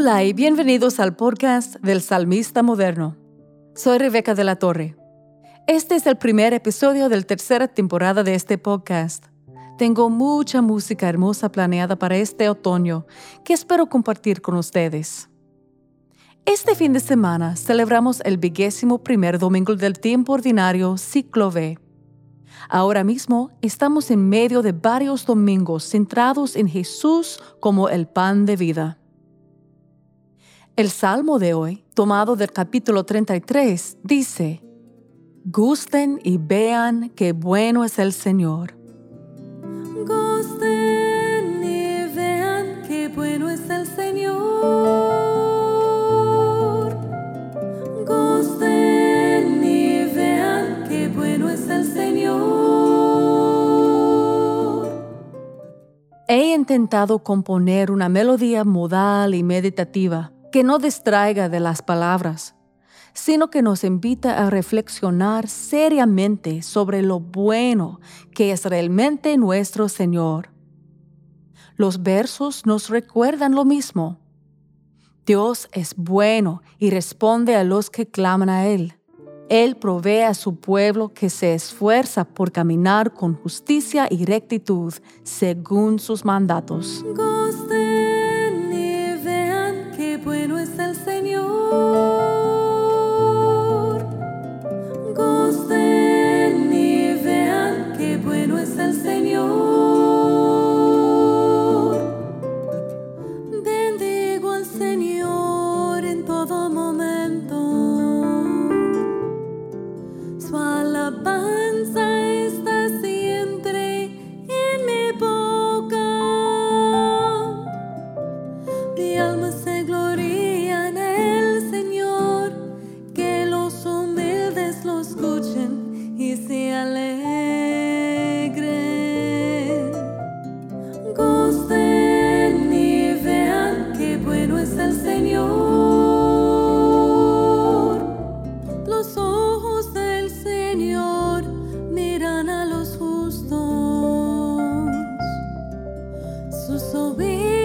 Hola y bienvenidos al podcast del Salmista Moderno. Soy Rebeca de la Torre. Este es el primer episodio de la tercera temporada de este podcast. Tengo mucha música hermosa planeada para este otoño que espero compartir con ustedes. Este fin de semana celebramos el vigésimo primer domingo del tiempo ordinario ciclo V. Ahora mismo estamos en medio de varios domingos centrados en Jesús como el pan de vida. El salmo de hoy, tomado del capítulo 33, dice, Gusten y vean qué bueno es el Señor. Gusten y vean qué bueno es el Señor. Gusten y vean qué bueno es el Señor. He intentado componer una melodía modal y meditativa que no distraiga de las palabras, sino que nos invita a reflexionar seriamente sobre lo bueno que es realmente nuestro Señor. Los versos nos recuerdan lo mismo. Dios es bueno y responde a los que claman a Él. Él provee a su pueblo que se esfuerza por caminar con justicia y rectitud según sus mandatos. Lo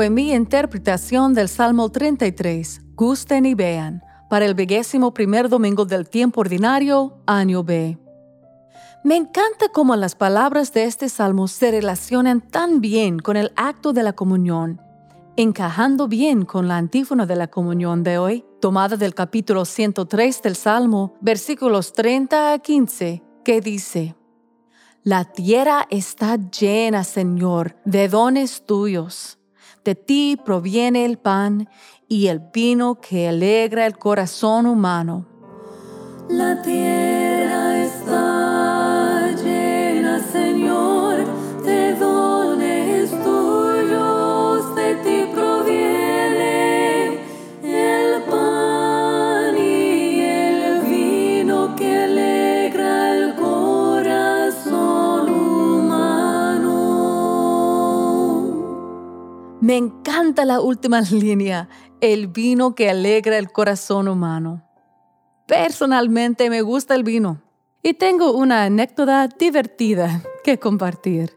fue mi interpretación del Salmo 33. Gusten y vean, para el vigésimo primer domingo del tiempo ordinario, año B. Me encanta cómo las palabras de este salmo se relacionan tan bien con el acto de la comunión, encajando bien con la antífona de la comunión de hoy, tomada del capítulo 103 del Salmo, versículos 30 a 15, que dice, La tierra está llena, Señor, de dones tuyos. De ti proviene el pan y el vino que alegra el corazón humano. Me encanta la última línea, el vino que alegra el corazón humano. Personalmente me gusta el vino y tengo una anécdota divertida que compartir.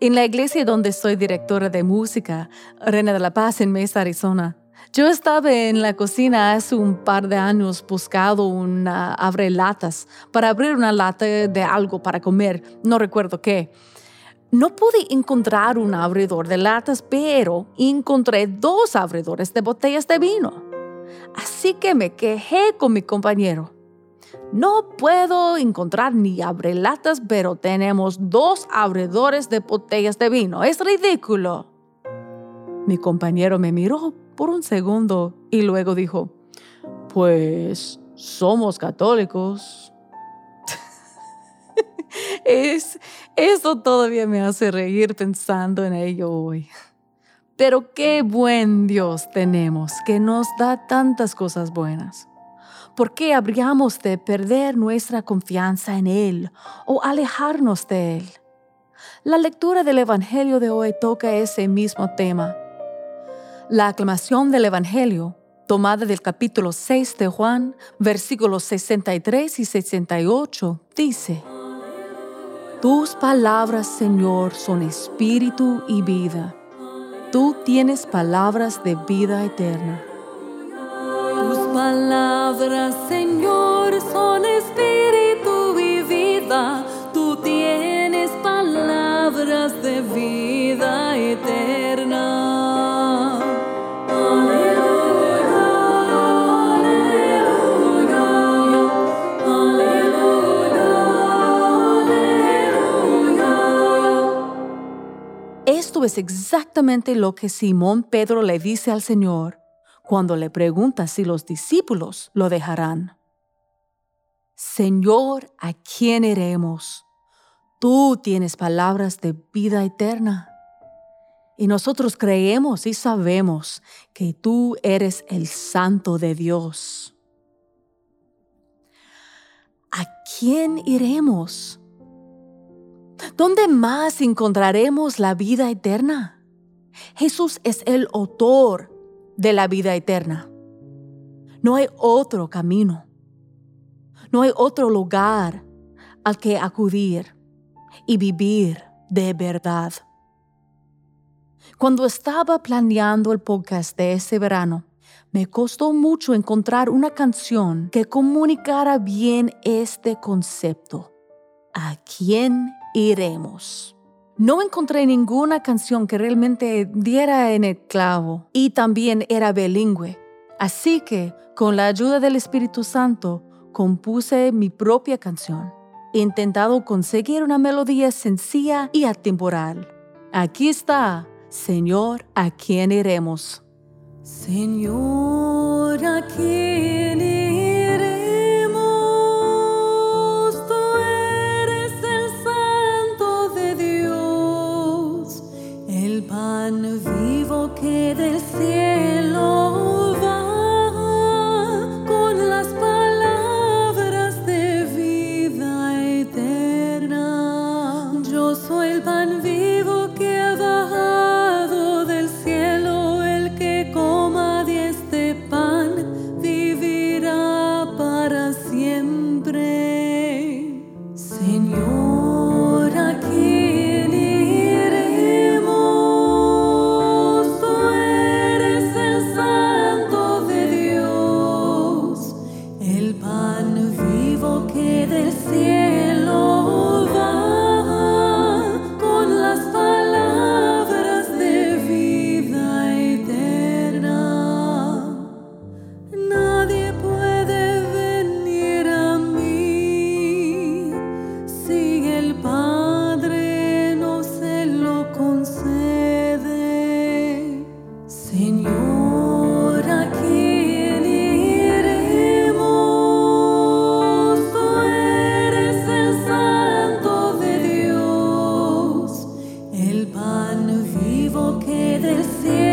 En la iglesia donde soy directora de música, Reina de la Paz en Mesa, Arizona, yo estaba en la cocina hace un par de años buscando una abre latas para abrir una lata de algo para comer, no recuerdo qué. No pude encontrar un abridor de latas, pero encontré dos abridores de botellas de vino. Así que me quejé con mi compañero. No puedo encontrar ni abrelatas, pero tenemos dos abridores de botellas de vino. Es ridículo. Mi compañero me miró por un segundo y luego dijo, pues somos católicos. Es, eso todavía me hace reír pensando en ello hoy. Pero qué buen Dios tenemos que nos da tantas cosas buenas. ¿Por qué habríamos de perder nuestra confianza en Él o alejarnos de Él? La lectura del Evangelio de hoy toca ese mismo tema. La aclamación del Evangelio, tomada del capítulo 6 de Juan, versículos 63 y 68, dice, Tus palabras, Señor, son espíritu y vida. Tú tienes palabras de vida eterna. Tus palabras, Señor, son espíritu y vida. Tú tienes palabras de vida eterna. Es exactamente lo que Simón Pedro le dice al Señor cuando le pregunta si los discípulos lo dejarán. Señor, ¿a quién iremos? Tú tienes palabras de vida eterna. Y nosotros creemos y sabemos que tú eres el Santo de Dios. ¿A quién iremos? ¿Dónde más encontraremos la vida eterna? Jesús es el autor de la vida eterna. No hay otro camino. No hay otro lugar al que acudir y vivir de verdad. Cuando estaba planeando el podcast de ese verano, me costó mucho encontrar una canción que comunicara bien este concepto. ¿A quién iremos? No encontré ninguna canción que realmente diera en el clavo y también era bilingüe. Así que, con la ayuda del Espíritu Santo, compuse mi propia canción. He intentado conseguir una melodía sencilla y atemporal. Aquí está, Señor, ¿a quién iremos? Señor, ¿a quién iremos? Que del cielo prazer.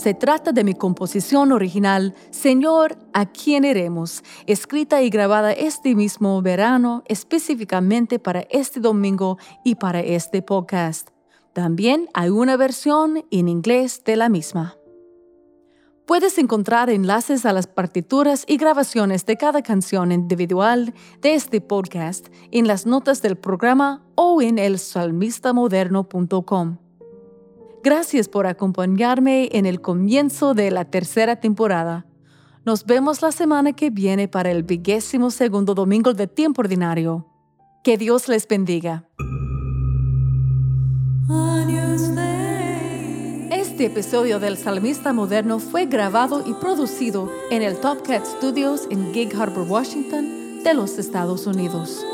Se trata de mi composición original, Señor, ¿a quién iremos? Escrita y grabada este mismo verano específicamente para este domingo y para este podcast. También hay una versión en inglés de la misma. Puedes encontrar enlaces a las partituras y grabaciones de cada canción individual de este podcast en las notas del programa o en elsalmistamoderno.com. Gracias por acompañarme en el comienzo de la tercera temporada. Nos vemos la semana que viene para el vigésimo segundo domingo de tiempo ordinario. Que Dios les bendiga. Este episodio del Salmista Moderno fue grabado y producido en el Top Cat Studios en Gig Harbor, Washington, de los Estados Unidos.